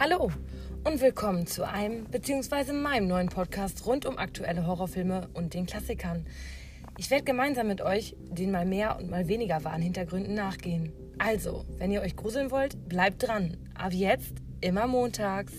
Hallo und willkommen zu einem bzw. meinem neuen Podcast rund um aktuelle Horrorfilme und den Klassikern. Ich werde gemeinsam mit euch den mal mehr und mal weniger wahren Hintergründen nachgehen. Also, wenn ihr euch gruseln wollt, bleibt dran. Ab jetzt immer montags.